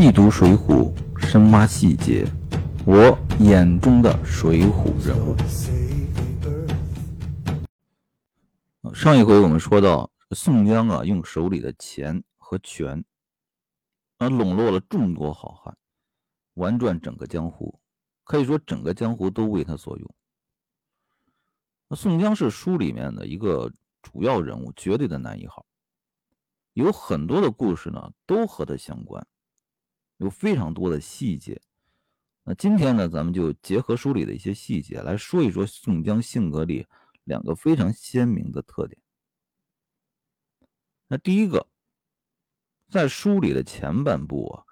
细读《水浒》，深挖细节，我眼中的水浒人物。上一回我们说到，宋江啊，用手里的钱和权，啊，笼络了众多好汉，玩转整个江湖，可以说整个江湖都为他所用。那宋江是书里面的一个主要人物，绝对的男一号。有很多的故事呢，都和他相关，有非常多的细节。那今天呢，咱们就结合书里的一些细节来说一说宋江性格里两个非常鲜明的特点。那第一个，在书里的前半部啊，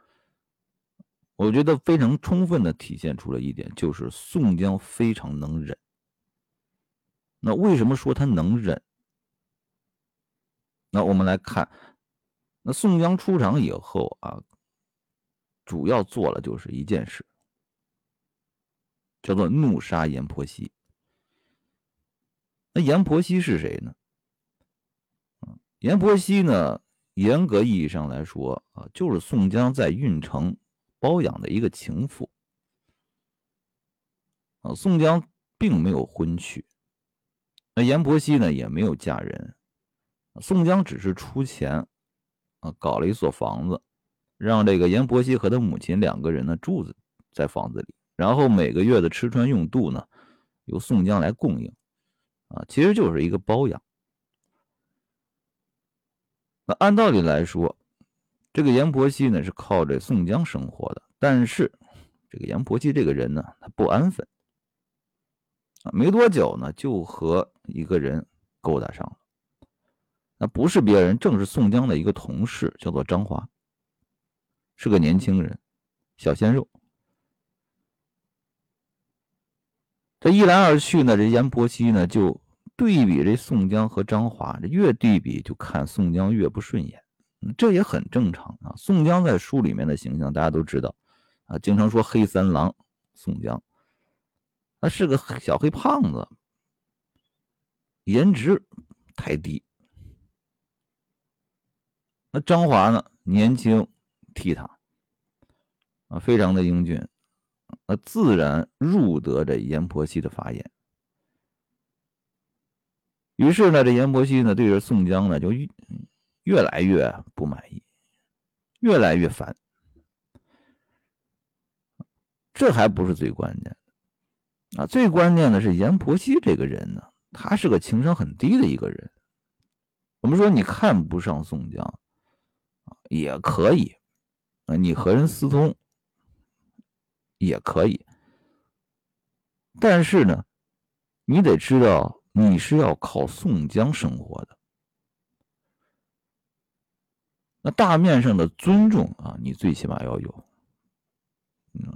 我觉得非常充分的体现出了一点，就是宋江非常能忍。那为什么说他能忍？那我们来看。那宋江出场以后啊，主要做了就是一件事，叫做怒杀阎婆惜。那阎婆惜是谁呢？阎婆惜呢，严格意义上来说啊，就是宋江在郓城包养的一个情妇。啊，宋江并没有婚娶，那阎婆惜呢也没有嫁人，宋江只是出钱啊。搞了一所房子，让这个阎婆惜和他母亲两个人呢住在房子里，然后每个月的吃穿用度呢由宋江来供应，啊，其实就是一个包养。那按道理来说，这个阎婆惜呢是靠着宋江生活的，但是这个阎婆惜这个人呢，他不安分，啊，没多久呢就和一个人勾搭上了。那不是别人，正是宋江的一个同事，叫做张华，是个年轻人，小鲜肉。这一来二去呢，这阎婆惜呢就对比这宋江和张华，越对比就看宋江越不顺眼，这也很正常啊。宋江在书里面的形象大家都知道啊，经常说黑三郎宋江，他是个小黑胖子，颜值太低。那张华呢？年轻、倜傥啊，非常的英俊，那自然入得这阎婆惜的法眼。于是呢，这阎婆惜呢，对着宋江呢，就越越来越不满意，越来越烦。这还不是最关键的啊！最关键的是阎婆惜这个人呢，他是个情商很低的一个人。我们说你看不上宋江。也可以，啊，你和人私通也可以，但是呢，你得知道你是要靠宋江生活的，那大面上的尊重啊，你最起码要有，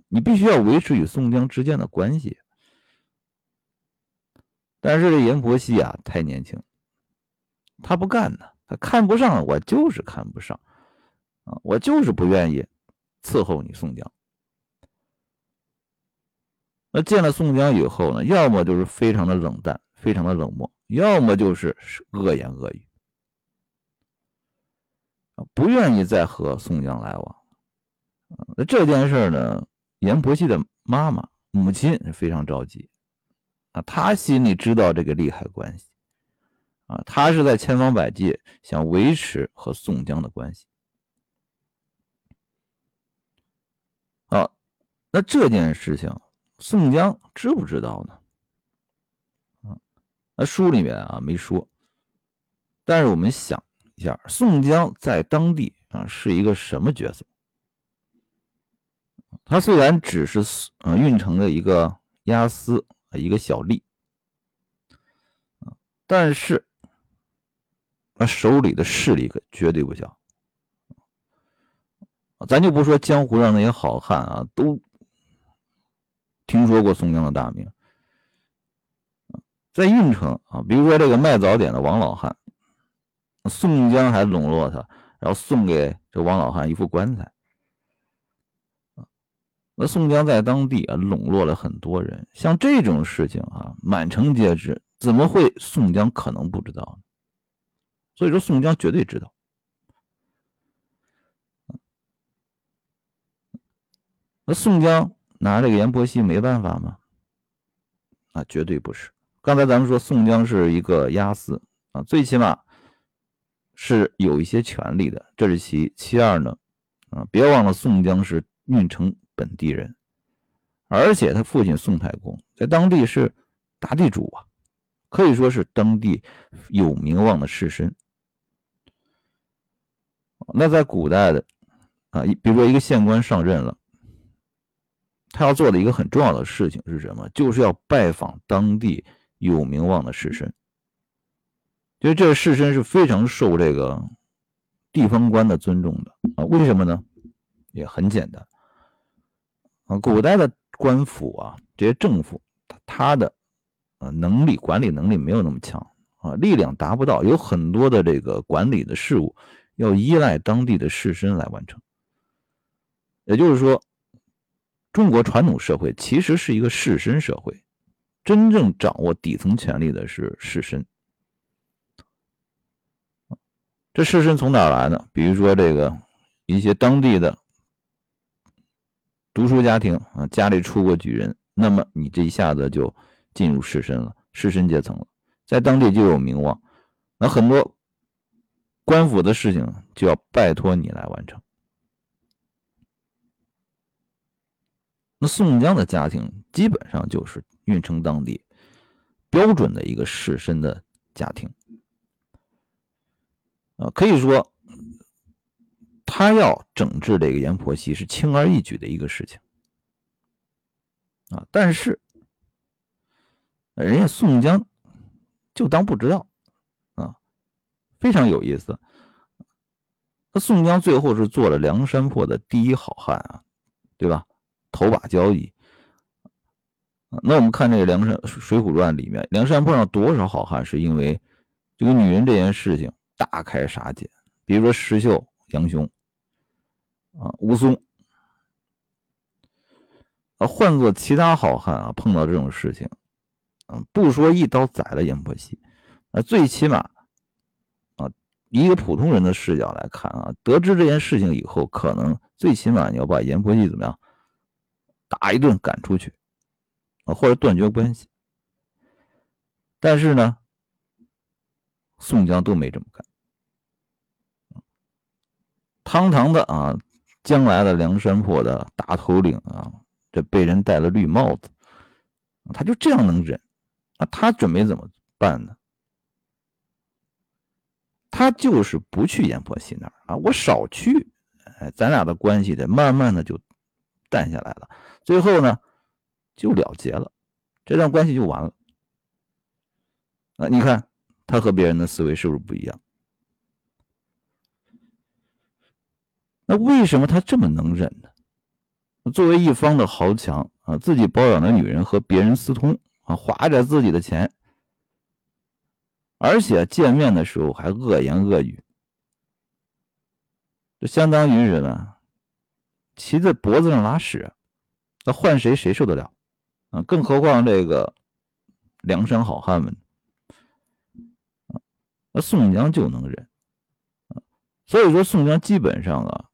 你必须要维持与宋江之间的关系。但是这阎婆惜啊，太年轻，他不干呢，他看不上，我就是看不上。我就是不愿意伺候你宋江。那见了宋江以后呢，要么就是非常的冷淡，非常的冷漠，要么就是恶言恶语，不愿意再和宋江来往。那这件事呢，阎婆惜的妈妈母亲非常着急啊，她心里知道这个利害关系啊，她是在千方百计想维持和宋江的关系。那这件事情，宋江知不知道呢？那书里面啊没说，但是我们想一下，宋江在当地啊是一个什么角色？他虽然只是啊运城的一个押司，一个小吏，但是他手里的势力可绝对不小。咱就不说江湖上那些好汉啊，都。听说过宋江的大名，在运城啊，比如说这个卖早点的王老汉，宋江还笼络他，然后送给这王老汉一副棺材。那宋江在当地啊笼络了很多人，像这种事情啊满城皆知，怎么会宋江可能不知道呢？所以说宋江绝对知道。那宋江拿这个阎婆惜没办法吗？啊，绝对不是。刚才咱们说宋江是一个押司啊，最起码是有一些权利的，这是其。其二呢，啊，别忘了宋江是运城本地人，而且他父亲宋太公在当地是大地主啊，可以说是当地有名望的士绅。那在古代的啊，比如说一个县官上任了，他要做的一个很重要的事情是什么？就是要拜访当地有名望的士绅。因为这个士绅是非常受这个地方官的尊重的啊。为什么呢？也很简单啊，古代的官府啊，这些政府，他的呃能力管理能力没有那么强啊，力量达不到，有很多的这个管理的事务。要依赖当地的士绅来完成，也就是说，中国传统社会其实是一个士绅社会，真正掌握底层权力的是士绅。这士绅从哪来呢？比如说这个一些当地的读书家庭啊，家里出过举人，那么你这一下子就进入士绅了，士绅阶层了，在当地就有名望，那很多。官府的事情就要拜托你来完成。那宋江的家庭基本上就是运城当地标准的一个士绅的家庭，啊，可以说他要整治这个阎婆惜是轻而易举的一个事情，啊，但是人家宋江就当不知道。啊非常有意思，那宋江最后是做了梁山泊的第一好汉啊，对吧？头把交椅。那我们看这个《梁山水浒传》里面，梁山泊上多少好汉是因为这个女人这件事情大开杀戒？比如说石秀、杨雄啊、武松啊，换做其他好汉啊，碰到这种事情，嗯，不说一刀宰了阎婆惜，啊，最起码。以一个普通人的视角来看啊，得知这件事情以后，可能最起码你要把阎婆惜怎么样打一顿赶出去啊，或者断绝关系。但是呢，宋江都没这么干。堂堂的啊，将来的梁山泊的大头领啊，这被人戴了绿帽子，他就这样能忍啊？他准备怎么办呢？他就是不去阎婆惜那儿啊，我少去，哎，咱俩的关系得慢慢的就淡下来了，最后呢就了结了，这段关系就完了。啊，你看他和别人的思维是不是不一样？那为什么他这么能忍呢？作为一方的豪强啊，自己包养的女人和别人私通啊，花着自己的钱。而且见面的时候还恶言恶语，这相当于是呢，骑在脖子上拉屎，那换谁谁受得了啊？更何况这个梁山好汉们，那宋江就能忍。所以说宋江基本上啊，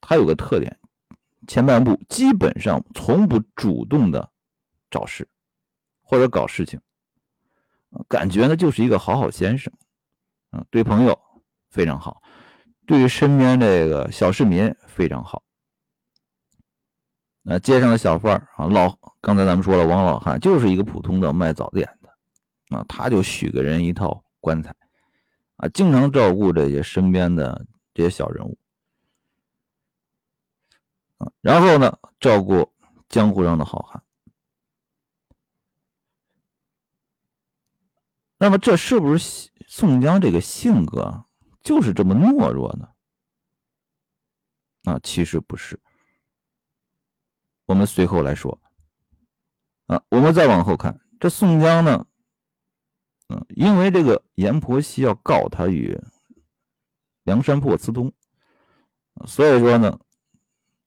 他有个特点，前半部基本上从不主动的找事或者搞事情。感觉呢就是一个好好先生，啊，对朋友非常好，对于身边这个小市民非常好。那街上的小贩啊，老刚才咱们说了，王老汉就是一个普通的卖早点的，啊，他就许给人一套棺材，啊，经常照顾这些身边的这些小人物，啊，然后呢，照顾江湖上的好汉。那么这是不是宋江这个性格就是这么懦弱呢？啊，其实不是。我们随后来说。啊，我们再往后看，这宋江呢，嗯，因为这个阎婆惜要告他与梁山泊私通，所以说呢，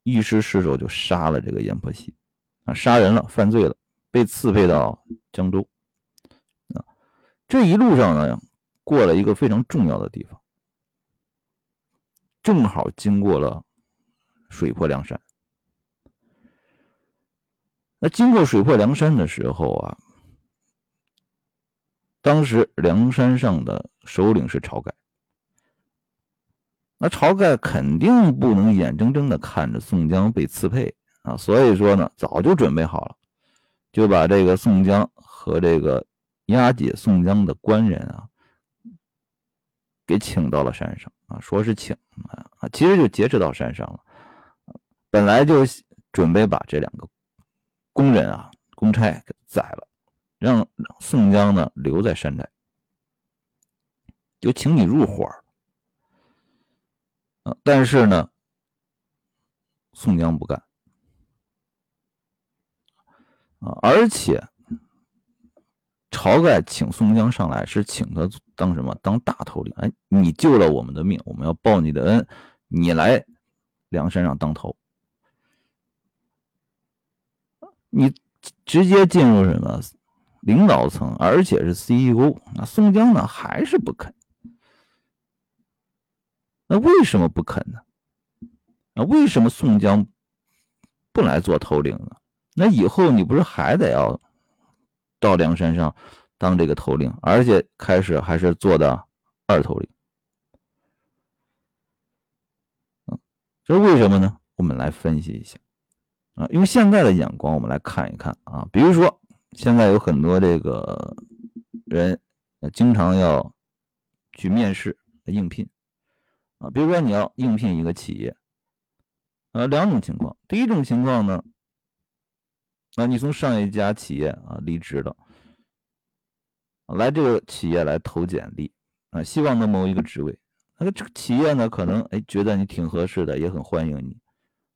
一时失手就杀了这个阎婆惜，啊，杀人了，犯罪了，被刺配到江州。啊这一路上呢，过了一个非常重要的地方，正好经过了水泊梁山，那经过水泊梁山的时候啊，当时梁山上的首领是晁盖。那晁盖肯定不能眼睁睁的看着宋江被刺配啊，所以说呢，早就准备好了，就把这个宋江和这个押解宋江的官人啊，给请到了山上啊，说是请啊啊，其实就劫持到山上了。本来就准备把这两个工人啊、公差给宰了，让宋江呢留在山寨，就请你入伙。但是呢，宋江不干啊！而且晁盖请宋江上来是请他当什么？当大头领。哎，你救了我们的命，我们要报你的恩，你来梁山上当头。你直接进入什么领导层，而且是 CEO。那宋江呢，还是不肯。那为什么不肯呢？那为什么宋江不来做头领呢？那以后你不是还得要到梁山上当这个头领，而且开始还是做的二头领？这是为什么呢？我们来分析一下啊，用现在的眼光，我们来看一看啊。比如说，现在有很多这个人经常要去面试应聘。啊，比如说你要应聘一个企业，呃，两种情况。第一种情况呢，啊，你从上一家企业啊离职了，来这个企业来投简历，啊，希望能谋一个职位。那个这个企业呢，可能哎觉得你挺合适的，也很欢迎你，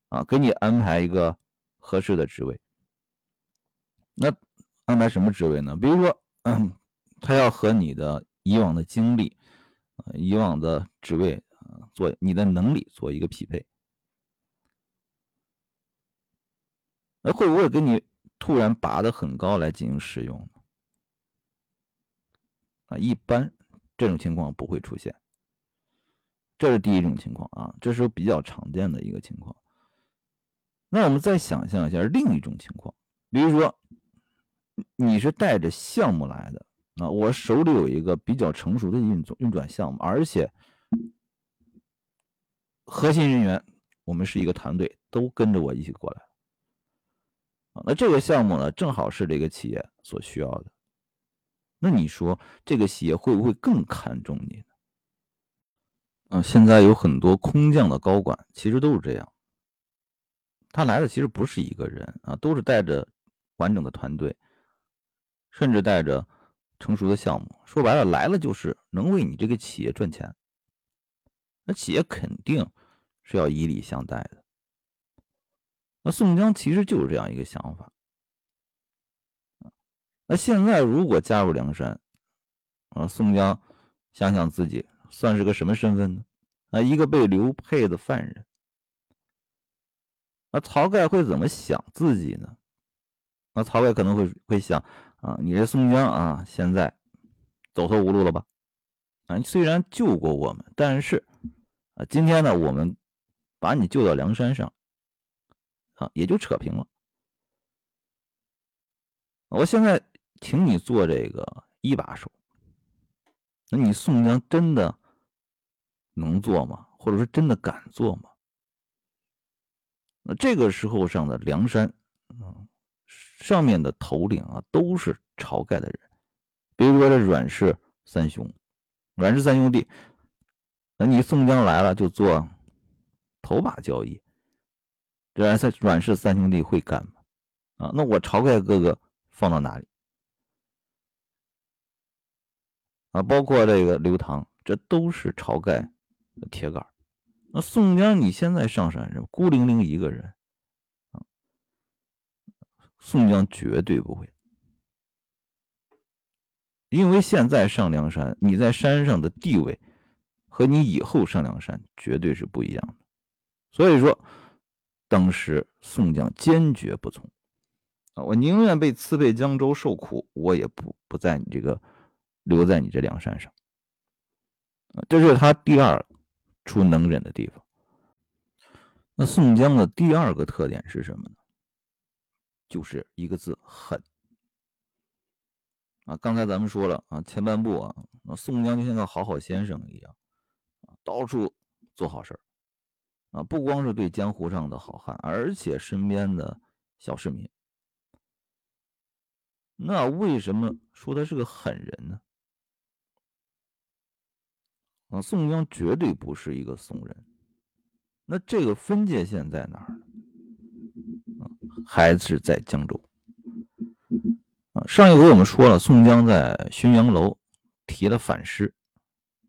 啊，给你安排一个合适的职位。那安排什么职位呢？比如说，嗯他要和你的以往的经历，啊，以往的职位啊。做你的能力做一个匹配，那会不会给你突然拔得很高来进行使用呢？啊，一般这种情况不会出现。这是第一种情况啊，这是比较常见的一个情况。那我们再想象一下另一种情况，比如说你是带着项目来的啊，我手里有一个比较成熟的运作运转项目，而且。核心人员，我们是一个团队，都跟着我一起过来。啊，那这个项目呢，正好是这个企业所需要的。那你说，这个企业会不会更看重你呢？啊，现在有很多空降的高管，其实都是这样。他来的其实不是一个人啊，都是带着完整的团队，甚至带着成熟的项目。说白了，来了就是能为你这个企业赚钱。那企业肯定是要以礼相待的。那宋江其实就是这样一个想法。那现在如果加入梁山，啊，宋江想想自己算是个什么身份呢？啊，一个被刘配的犯人。那晁盖会怎么想自己呢？那晁盖可能会会想啊，你这宋江啊，现在走投无路了吧？啊，虽然救过我们，但是。啊，今天呢，我们把你救到梁山上，啊，也就扯平了。我现在请你做这个一把手，那你宋江真的能做吗？或者说真的敢做吗？那这个时候上的梁山，嗯，上面的头领啊，都是晁盖的人，比如说这阮氏三兄，阮氏三兄弟。那你宋江来了就做头把交椅，这阮氏阮氏三兄弟会干吗？啊，那我晁盖哥哥放到哪里？啊，包括这个刘唐，这都是晁盖的铁杆。那宋江你现在上山是孤零零一个人啊，宋江绝对不会，因为现在上梁山，你在山上的地位。和你以后上梁山绝对是不一样的，所以说，当时宋江坚决不从啊！我宁愿被刺配江州受苦，我也不不在你这个留在你这梁山上啊！这是他第二出能忍的地方。那宋江的第二个特点是什么呢？就是一个字狠。啊，刚才咱们说了啊，前半部啊，宋江就像个好好先生一样，到处做好事儿，啊，不光是对江湖上的好汉，而且身边的小市民。那为什么说他是个狠人呢？啊，宋江绝对不是一个怂人。那这个分界线在哪儿呢？啊，还是在江州。啊，上一回我们说了，宋江在浔阳楼提了反诗，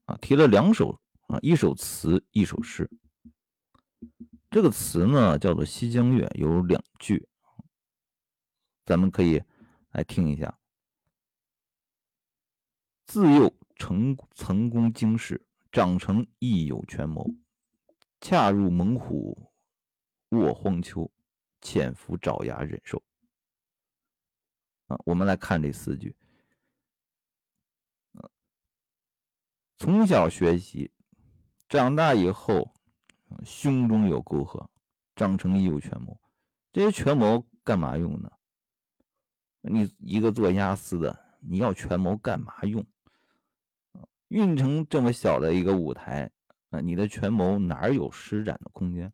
啊，提了两首啊，一首词，一首诗。这个词呢叫做《西江月》，有两句，咱们可以来听一下。自幼成曾攻京师，长成亦有权谋，恰入猛虎卧荒丘，潜伏爪牙忍受。啊，我们来看这四句。从小学习，长大以后，胸中有沟壑，长成亦有权谋。这些权谋干嘛用呢？你一个做押司的，你要权谋干嘛用？运城这么小的一个舞台，啊，你的权谋哪有施展的空间？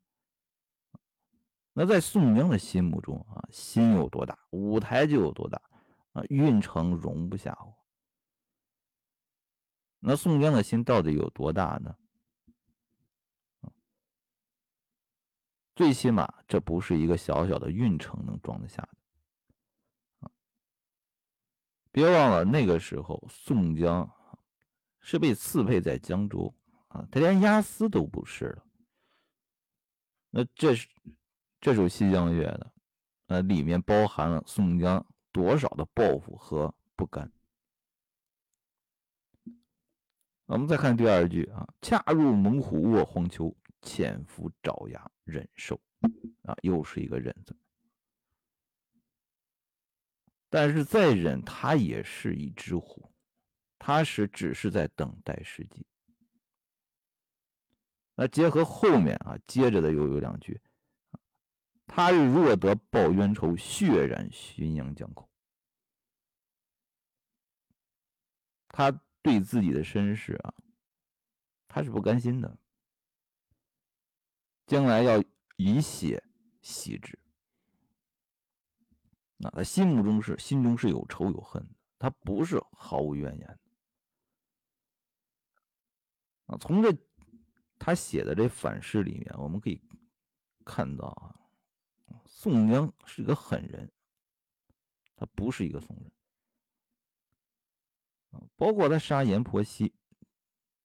那在宋江的心目中啊，心有多大，舞台就有多大啊，运城容不下我。那宋江的心到底有多大呢？最起码这不是一个小小的运城能装得下的。别忘了那个时候宋江是被赐配在江州啊，他连押司都不是了。那这是。这首《西江月》的，呃，里面包含了宋江多少的抱负和不甘。我们再看第二句啊，“恰入猛虎卧荒丘，潜伏爪牙忍受”，啊，又是一个忍字。但是再忍，他也是一只虎，他是只是在等待时机。那结合后面啊，接着的又有两句。他日若得报冤仇，血染浔阳江口。他对自己的身世啊，他是不甘心的，将来要以血洗之。那他心目中是心中是有仇有恨的，他不是毫无怨言啊。从这他写的这反诗里面，我们可以看到啊。宋江是一个狠人，他不是一个怂人包括他杀阎婆惜，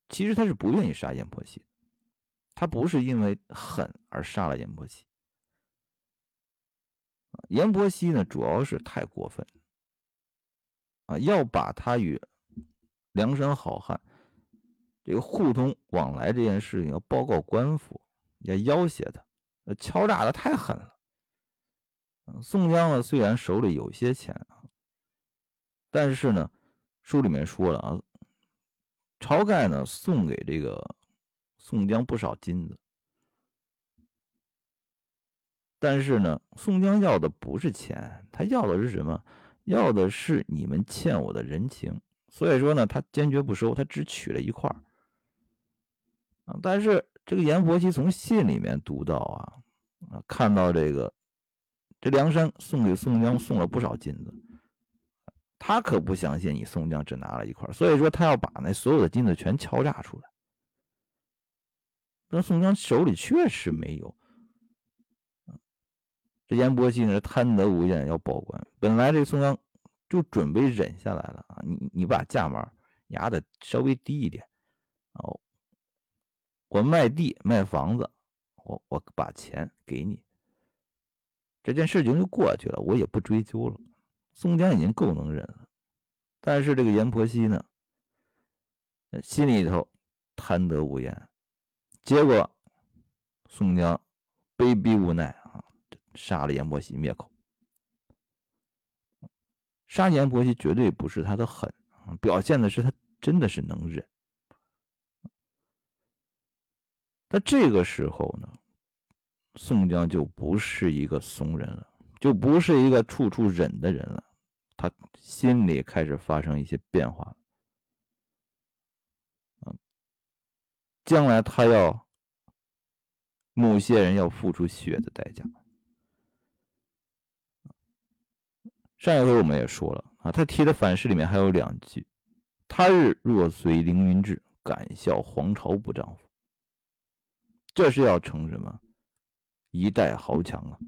其实他是不愿意杀阎婆惜，他不是因为狠而杀了阎婆惜。阎婆惜呢，主要是太过分啊，要把他与梁山好汉这个互通往来这件事情要报告官府，要要挟他，敲诈的太狠了。宋江呢，虽然手里有些钱啊，但是呢，书里面说了啊，晁盖呢送给这个宋江不少金子，但是呢，宋江要的不是钱，他要的是什么？要的是你们欠我的人情。所以说呢，他坚决不收，他只取了一块儿啊。但是这个阎婆惜从信里面读到啊，啊，看到这个。这梁山送给宋江送了不少金子，他可不相信你宋江只拿了一块，所以说他要把那所有的金子全敲诈出来。但宋江手里确实没有。这阎婆惜呢贪得无厌要报官，本来这宋江就准备忍下来了啊，你你把价码压的稍微低一点，哦，我卖地卖房子，我我把钱给你。这件事情就过去了，我也不追究了。宋江已经够能忍了，但是这个阎婆惜呢，心里头贪得无厌，结果宋江卑鄙无奈啊，杀了阎婆惜灭口。杀阎婆惜绝对不是他的狠，表现的是他真的是能忍。那这个时候呢？宋江就不是一个怂人了，就不是一个处处忍的人了，他心里开始发生一些变化。将来他要某些人要付出血的代价。上一回我们也说了啊，他提的反诗里面还有两句：“他日若随凌云志，敢笑黄巢不丈夫。”这是要成什么？一代豪强啊！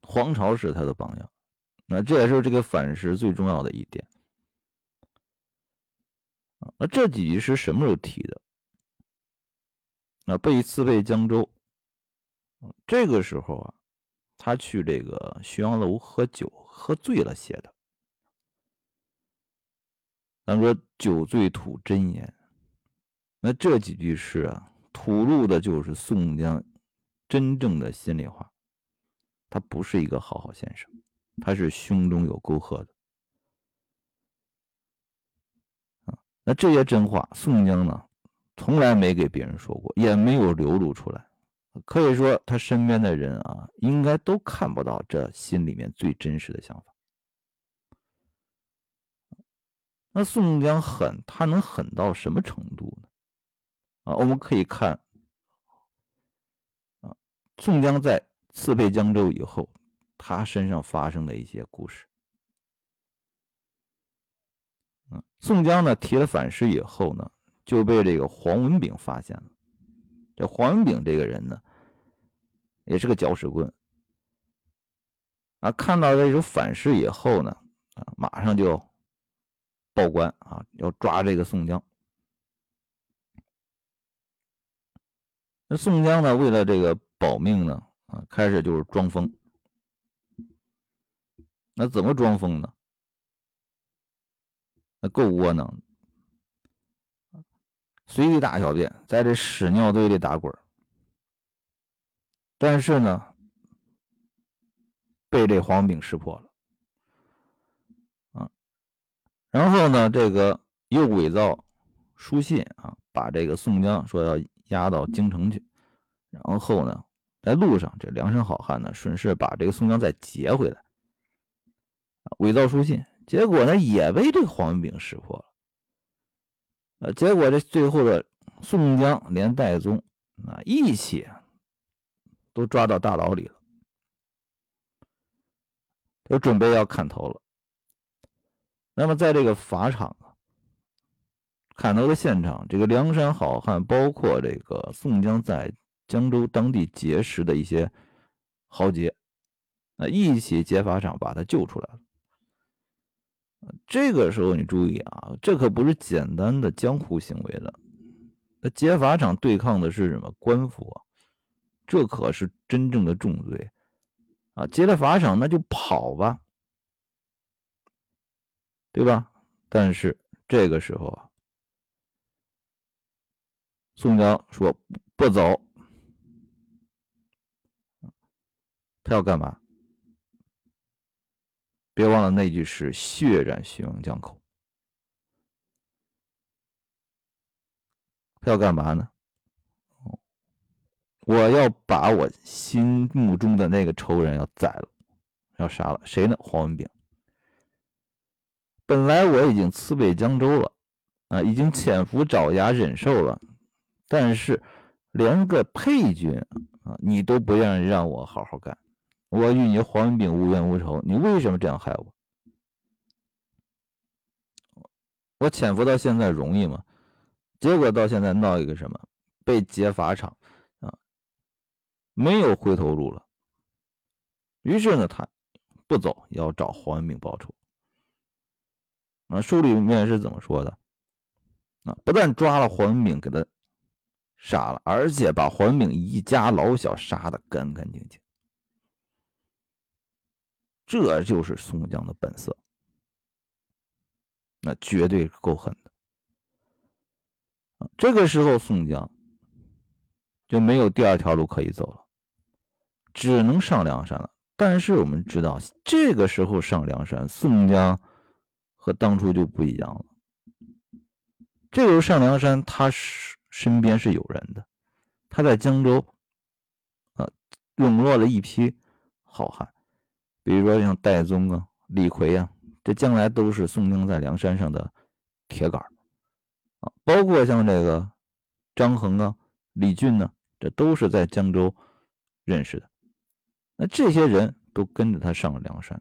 黄巢是他的榜样，那这也是这个反诗最重要的一点。那这几句诗什么时候提的？那被刺配江州，这个时候啊，他去这个浔阳楼喝酒，喝醉了写的。咱说酒醉吐真言，那这几句诗啊，吐露的就是宋江真正的心里话。他不是一个好好先生，他是胸中有沟壑的。啊，那这些真话，宋江呢？从来没给别人说过，也没有流露出来。可以说，他身边的人啊，应该都看不到这心里面最真实的想法。那宋江狠，他能狠到什么程度呢？啊，我们可以看啊，宋江在刺配江州以后，他身上发生的一些故事。嗯，宋江呢提了反诗以后呢。就被这个黄文炳发现了。这黄文炳这个人呢，也是个搅屎棍啊！看到这首反诗以后呢，啊，马上就报官啊，要抓这个宋江。那宋江呢，为了这个保命呢，啊，开始就是装疯。那怎么装疯呢？那够窝囊。随地大小便，在这屎尿堆里打滚但是呢，被这黄炳识破了，然后呢，这个又伪造书信啊，把这个宋江说要押到京城去，然后呢，在路上这梁山好汉呢，顺势把这个宋江再劫回来，伪造书信，结果呢，也被这个黄文炳识破了。呃，结果这最后的宋江连戴宗啊一起都抓到大牢里了，都准备要砍头了。那么在这个法场砍头的现场，这个梁山好汉，包括这个宋江在江州当地结识的一些豪杰，啊，一起劫法场把他救出来了。这个时候你注意啊，这可不是简单的江湖行为了。那劫法场对抗的是什么官府？这可是真正的重罪啊！劫了法场那就跑吧，对吧？但是这个时候啊，宋江说不走，他要干嘛？别忘了那句是血染浔阳江口。他要干嘛呢？我要把我心目中的那个仇人要宰了，要杀了谁呢？黄文炳。本来我已经辞北江州了，啊，已经潜伏爪牙忍受了，但是连个配军啊，你都不愿意让我好好干。我与你黄文炳无冤无仇，你为什么这样害我？我潜伏到现在容易吗？结果到现在闹一个什么？被劫法场啊，没有回头路了。于是呢，他不走，要找黄文炳报仇。啊，书里面是怎么说的？啊，不但抓了黄文炳，给他杀了，而且把黄炳一家老小杀的干干净净。这就是宋江的本色，那绝对够狠的。这个时候，宋江就没有第二条路可以走了，只能上梁山了。但是我们知道，这个时候上梁山，宋江和当初就不一样了。这个时候上梁山，他是身边是有人的，他在江州啊笼络了一批好汉。比如说像戴宗啊、李逵啊，这将来都是宋江在梁山上的铁杆啊。包括像这个张衡啊、李俊呢，这都是在江州认识的。那这些人都跟着他上了梁山，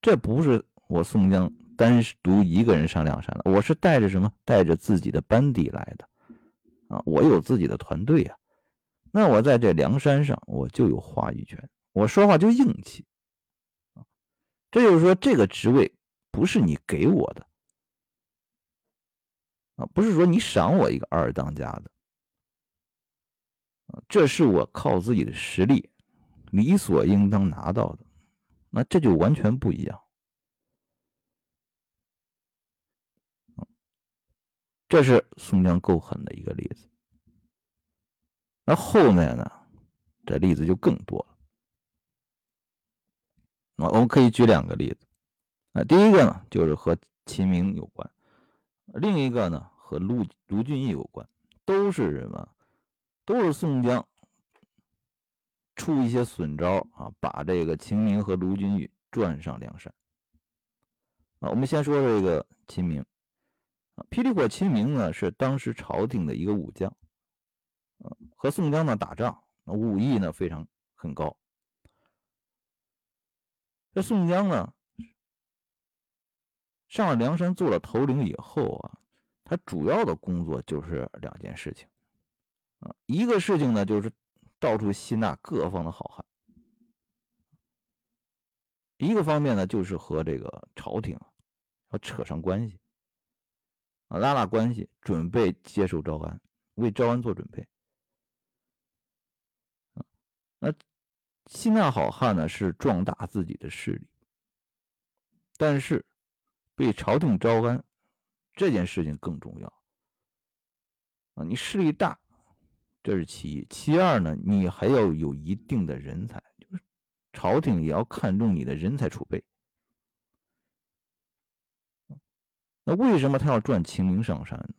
这不是我宋江单独一个人上梁山了，我是带着什么？带着自己的班底来的啊！我有自己的团队呀。那我在这梁山上，我就有话语权，我说话就硬气！这就是说，这个职位不是你给我的啊，不是说你赏我一个二当家的啊，这是我靠自己的实力理所应当拿到的，那这就完全不一样。这是宋江够狠的一个例子。那后面呢？这例子就更多了。啊，我们可以举两个例子。啊，第一个呢，就是和秦明有关；另一个呢，和卢卢俊义有关。都是什么？都是宋江出一些损招啊，把这个秦明和卢俊义转上梁山。啊，我们先说这个秦明。霹雳火秦明呢，是当时朝廷的一个武将。和宋江呢打仗，武艺呢非常很高。这宋江呢上了梁山做了头领以后啊，他主要的工作就是两件事情啊，一个事情呢就是到处吸纳各方的好汉，一个方面呢就是和这个朝廷要扯上关系啊，拉拉关系，准备接受招安，为招安做准备。那吸纳好汉呢，是壮大自己的势力，但是被朝廷招安这件事情更重要啊！你势力大，这是其一；其二呢，你还要有一定的人才，就是朝廷也要看重你的人才储备。那为什么他要转秦明上山呢？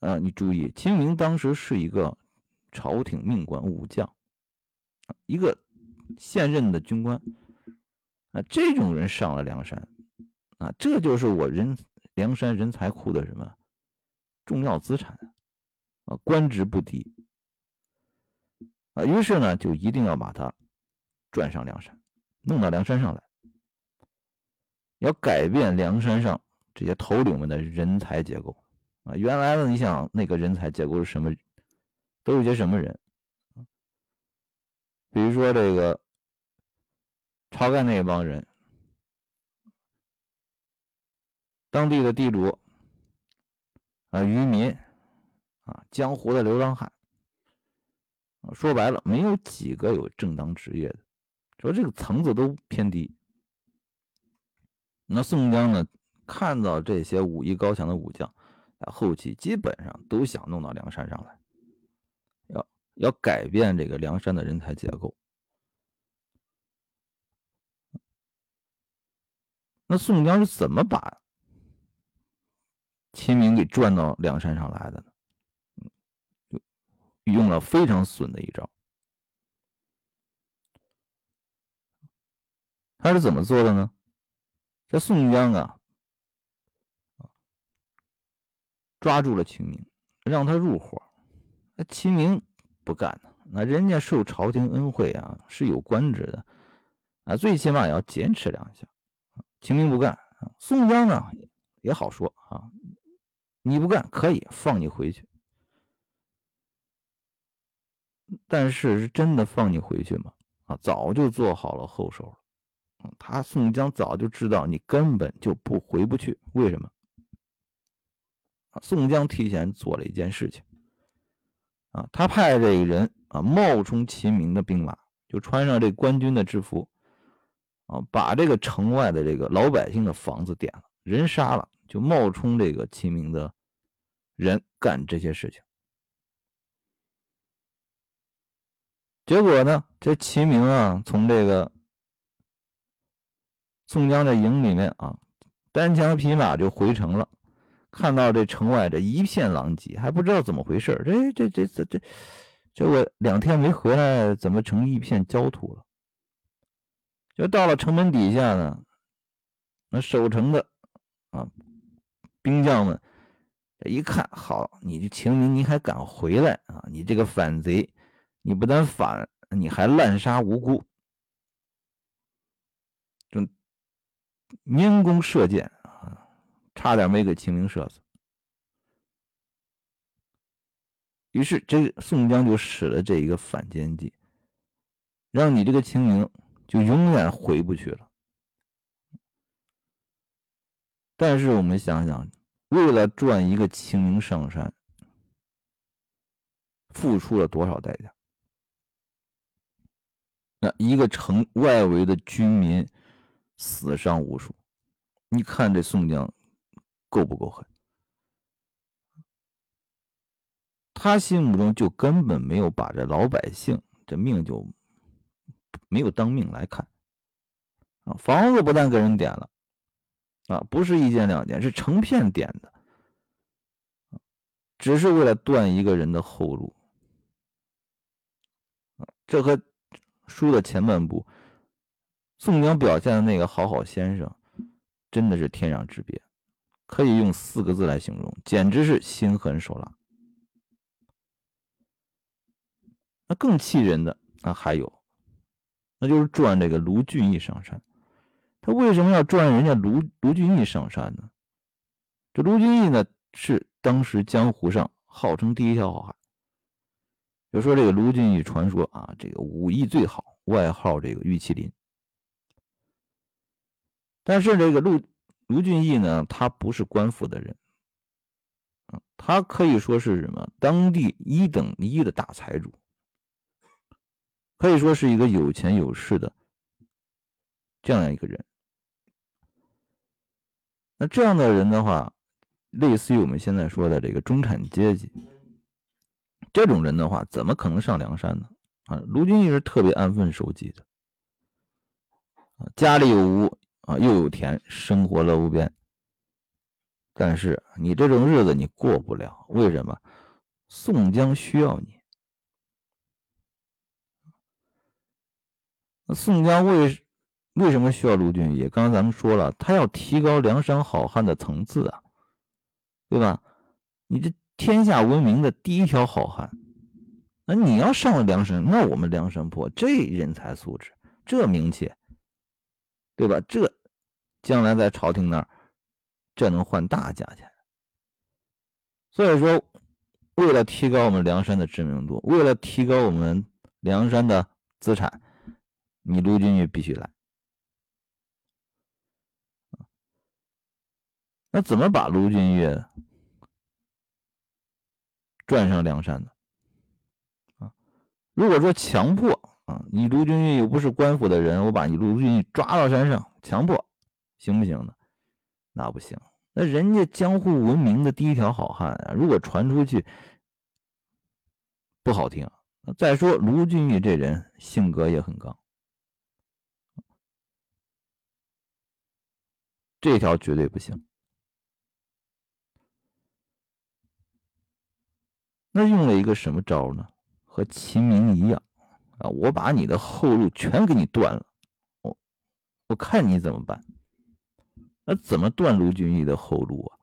啊，你注意，秦明当时是一个。朝廷命官武将，一个现任的军官，啊，这种人上了梁山，啊，这就是我人梁山人才库的什么重要资产，啊，官职不低，啊，于是呢，就一定要把他转上梁山，弄到梁山上来，要改变梁山上这些头领们的人才结构，啊，原来呢，你想那个人才结构是什么？都有些什么人？比如说这个晁盖那一帮人，当地的地主啊，渔民啊，江湖的流浪汉说白了，没有几个有正当职业的，说这个层次都偏低。那宋江呢，看到这些武艺高强的武将，后期基本上都想弄到梁山上来。要改变这个梁山的人才结构，那宋江是怎么把秦明给转到梁山上来的呢？用了非常损的一招。他是怎么做的呢？这宋江啊，抓住了秦明，让他入伙。那秦明。不干呢？那人家受朝廷恩惠啊，是有官职的啊，最起码也要坚持两下。秦明不干，宋江呢也好说啊，你不干可以放你回去，但是是真的放你回去吗？啊，早就做好了后手了。他宋江早就知道你根本就不回不去，为什么？宋江提前做了一件事情。啊，他派这个人啊，冒充秦明的兵马，就穿上这官军的制服，啊，把这个城外的这个老百姓的房子点了，人杀了，就冒充这个秦明的人干这些事情。结果呢，这秦明啊，从这个宋江在营里面啊，单枪匹马就回城了。看到这城外这一片狼藉，还不知道怎么回事这这这这这这我两天没回来，怎么成一片焦土了？就到了城门底下呢，那守城的啊兵将们一看，好，你这秦明，你还敢回来啊？你这个反贼，你不但反，你还滥杀无辜，就拈弓射箭啊，差点没给秦明射死。于是，这宋江就使了这一个反间计，让你这个秦明。就永远回不去了。但是我们想想，为了赚一个清明上山，付出了多少代价？那一个城外围的居民死伤无数，你看这宋江够不够狠？他心目中就根本没有把这老百姓这命就。没有当命来看啊！房子不但给人点了啊，不是一件两件，是成片点的，只是为了断一个人的后路！这和书的前半部宋江表现的那个好好先生，真的是天壤之别，可以用四个字来形容，简直是心狠手辣。那更气人的啊，还有。那就是赚这个卢俊义上山，他为什么要赚人家卢卢俊义上山呢？这卢俊义呢，是当时江湖上号称第一条好汉。就说这个卢俊义传说啊，这个武艺最好，外号这个玉麒麟。但是这个卢卢俊义呢，他不是官府的人，他可以说是什么当地一等一的大财主。可以说是一个有钱有势的这样一个人。那这样的人的话，类似于我们现在说的这个中产阶级，这种人的话，怎么可能上梁山呢？啊，卢俊义是特别安分守己的，家里有屋啊，又有田，生活乐无边。但是你这种日子你过不了，为什么？宋江需要你。那宋江为为什么需要卢俊义？刚刚咱们说了，他要提高梁山好汉的层次啊，对吧？你这天下闻名的第一条好汉，那你要上了梁山，那我们梁山泊这人才素质，这名气，对吧？这将来在朝廷那儿，这能换大价钱。所以说，为了提高我们梁山的知名度，为了提高我们梁山的资产。你卢俊义必须来，那怎么把卢俊义转上梁山呢？啊，如果说强迫啊，你卢俊义又不是官府的人，我把你卢俊义抓到山上，强迫行不行呢？那不行，那人家江湖闻名的第一条好汉啊，如果传出去不好听。再说卢俊义这人性格也很刚。这条绝对不行。那用了一个什么招呢？和秦明一样啊！我把你的后路全给你断了，我我看你怎么办？那怎么断卢俊义的后路啊？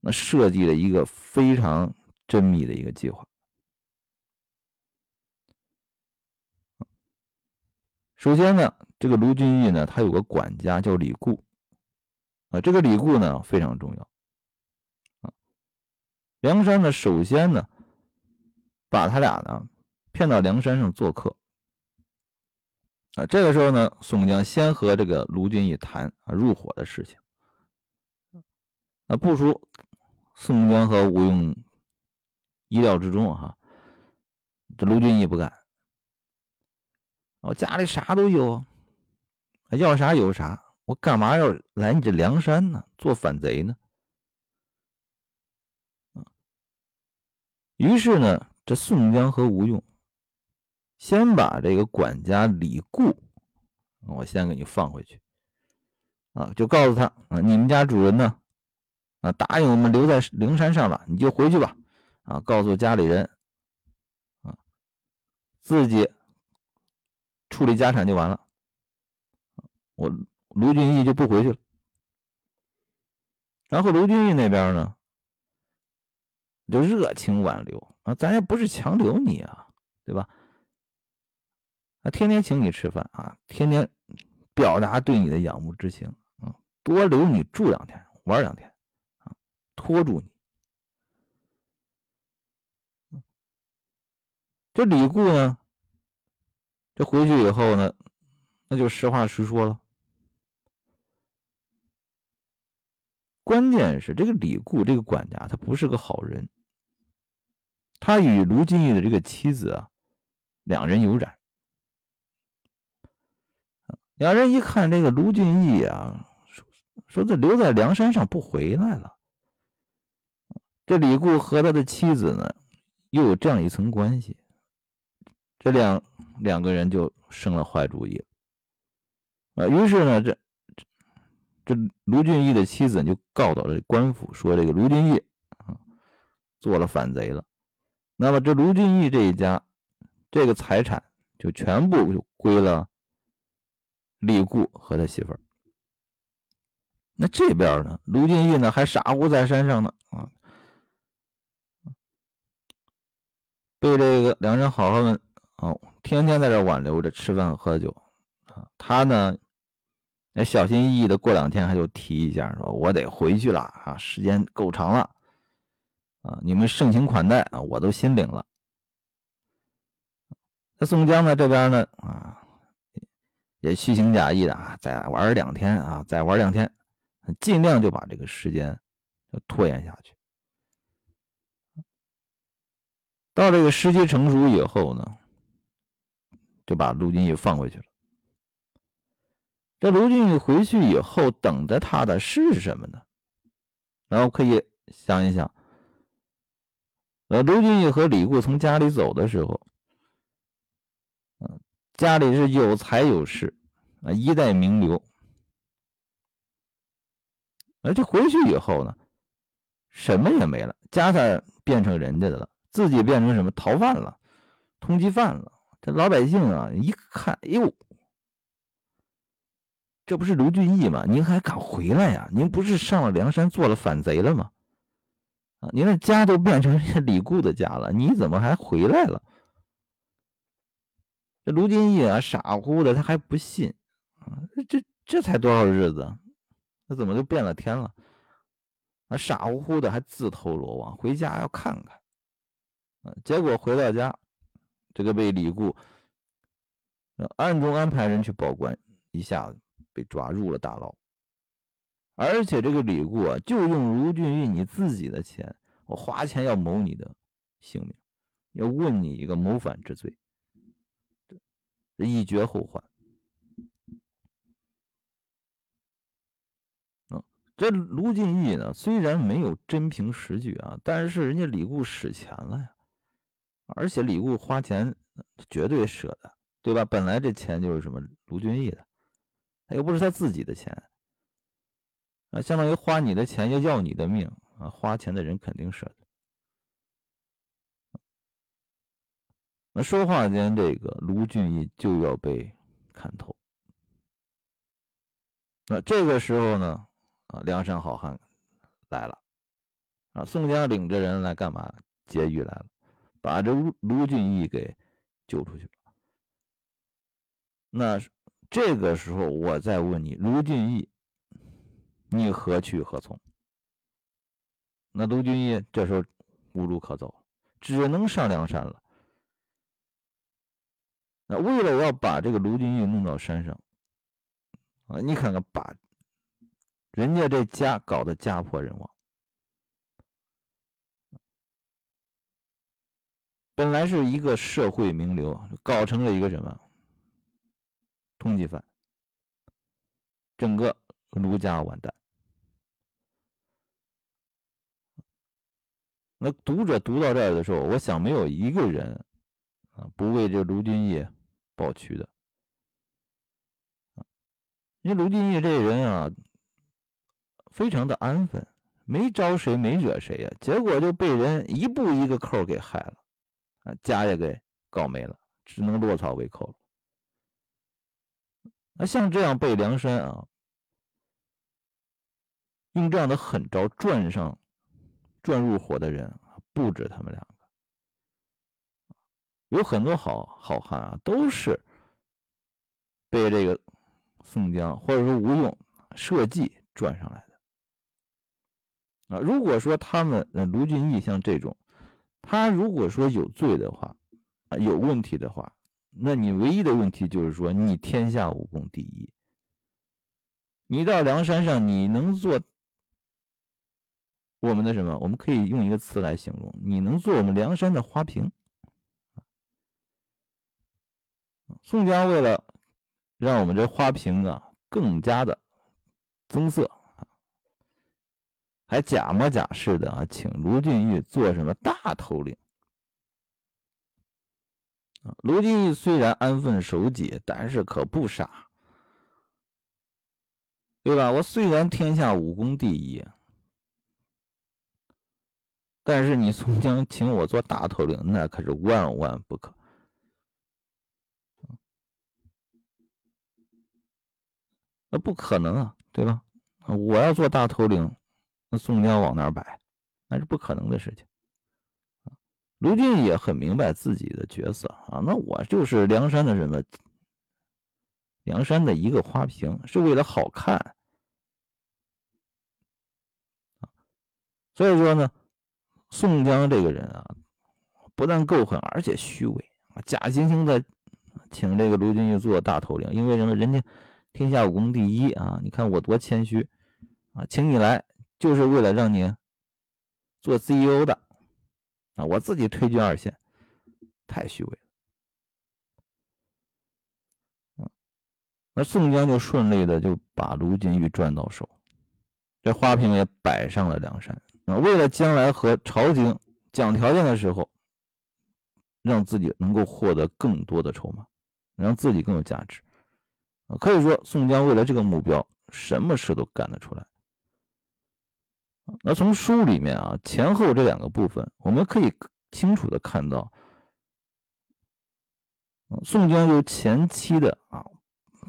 那设计了一个非常缜密的一个计划。首先呢。这个卢俊义呢，他有个管家叫李固，啊，这个李固呢非常重要，啊，梁山呢首先呢把他俩呢骗到梁山上做客，啊，这个时候呢，宋江先和这个卢俊义谈啊入伙的事情，啊，不出宋江和吴用意料之中哈，这卢俊义不干，我家里啥都有。要啥有啥，我干嘛要来你这梁山呢？做反贼呢？于是呢，这宋江和吴用先把这个管家李固，我先给你放回去，啊，就告诉他啊，你们家主人呢，啊，答应我们留在灵山上了，你就回去吧，啊，告诉家里人自己处理家产就完了。我卢俊义就不回去了。然后卢俊义那边呢，就热情挽留啊，咱也不是强留你啊，对吧？啊，天天请你吃饭啊，天天表达对你的仰慕之情啊，多留你住两天，玩两天啊，拖住你。这李固呢，这回去以后呢，那就实话实说了。关键是这个李固这个管家，他不是个好人。他与卢俊义的这个妻子啊，两人有染。两人一看这个卢俊义啊，说说这留在梁山上不回来了。这李固和他的妻子呢，又有这样一层关系，这两两个人就生了坏主意。啊，于是呢，这。这卢俊义的妻子就告到了官府，说这个卢俊义啊做了反贼了。那么这卢俊义这一家，这个财产就全部归了李固和他媳妇儿。那这边呢，卢俊义呢还傻乎在山上呢啊，被这个两人好好们啊，天天在这挽留着吃饭喝酒啊，他呢。那小心翼翼的，过两天他就提一下，说我得回去了啊，时间够长了啊，你们盛情款待啊，我都心领了。那宋江呢这边呢啊，也虚情假意的啊，再玩两天啊，再玩两天，尽量就把这个时间拖延下去。到这个时机成熟以后呢，就把卢俊义放回去了。这卢俊义回去以后，等着他的是什么呢？然后可以想一想，呃，卢俊义和李固从家里走的时候，家里是有财有势，啊，一代名流。而且回去以后呢，什么也没了，家产变成人家的了，自己变成什么逃犯了，通缉犯了。这老百姓啊，一看，哎呦！这不是卢俊义吗？您还敢回来呀？您不是上了梁山做了反贼了吗？啊，您的家都变成人家李固的家了，你怎么还回来了？这卢俊义啊，傻乎乎的，他还不信啊！这这才多少日子，那怎么就变了天了？啊，傻乎乎的还自投罗网，回家要看看。啊，结果回到家，这个被李固暗中安排人去报官，一下子。被抓入了大牢，而且这个李固啊，就用卢俊义你自己的钱，我花钱要谋你的性命，要问你一个谋反之罪，一绝后患。啊，这卢俊义呢，虽然没有真凭实据啊，但是人家李固使钱了呀，而且李固花钱绝对舍得，对吧？本来这钱就是什么卢俊义的。又不是他自己的钱啊，相当于花你的钱要要你的命啊！花钱的人肯定舍得。说话间，这个卢俊义就要被砍头。那这个时候呢，啊，梁山好汉来了啊！宋江领着人来干嘛？劫狱来了，把这卢卢俊义给救出去了。那。这个时候，我再问你，卢俊义，你何去何从？那卢俊义这时候无路可走，只能上梁山了。那为了要把这个卢俊义弄到山上，啊，你看看，把人家这家搞得家破人亡，本来是一个社会名流，搞成了一个什么？通缉犯，整个卢家完蛋。那读者读到这儿的时候，我想没有一个人啊不为这卢俊义抱屈的。因为卢俊义这人啊，非常的安分，没招谁，没惹谁呀，结果就被人一步一个扣给害了，啊，家也给搞没了，只能落草为寇了。那像这样被梁山啊，用这样的狠招赚上、赚入伙的人不止他们两个，有很多好好汉啊，都是被这个宋江或者说吴用设计赚上来的啊。如果说他们卢俊义像这种，他如果说有罪的话，啊有问题的话。那你唯一的问题就是说，你天下武功第一，你到梁山上，你能做我们的什么？我们可以用一个词来形容，你能做我们梁山的花瓶。宋江为了让我们这花瓶啊更加的增色还假模假式的啊，请卢俊义做什么大头领。卢俊义虽然安分守己，但是可不傻，对吧？我虽然天下武功第一，但是你宋江请我做大头领，那可是万万不可。那不可能啊，对吧？我要做大头领，那宋江往哪摆？那是不可能的事情。卢俊也很明白自己的角色啊，那我就是梁山的什么？梁山的一个花瓶，是为了好看所以说呢，宋江这个人啊，不但够狠，而且虚伪啊，假惺惺的请这个卢俊义做大头领，因为什么？人家天下武功第一啊，你看我多谦虚啊，请你来就是为了让你做 CEO 的。啊！我自己退居二线，太虚伪了。那宋江就顺利的就把卢俊义赚到手，这花瓶也摆上了梁山。啊，为了将来和朝廷讲条件的时候，让自己能够获得更多的筹码，让自己更有价值。可以说宋江为了这个目标，什么事都干得出来。那从书里面啊，前后这两个部分，我们可以清楚的看到，宋江由前期的啊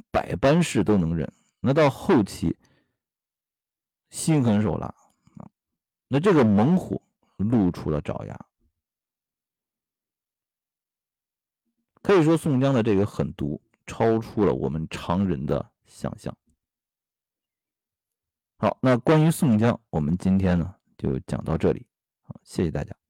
百般事都能忍，那到后期心狠手辣，那这个猛虎露出了爪牙，可以说宋江的这个狠毒超出了我们常人的想象。好，那关于宋江，我们今天呢就讲到这里，好，谢谢大家。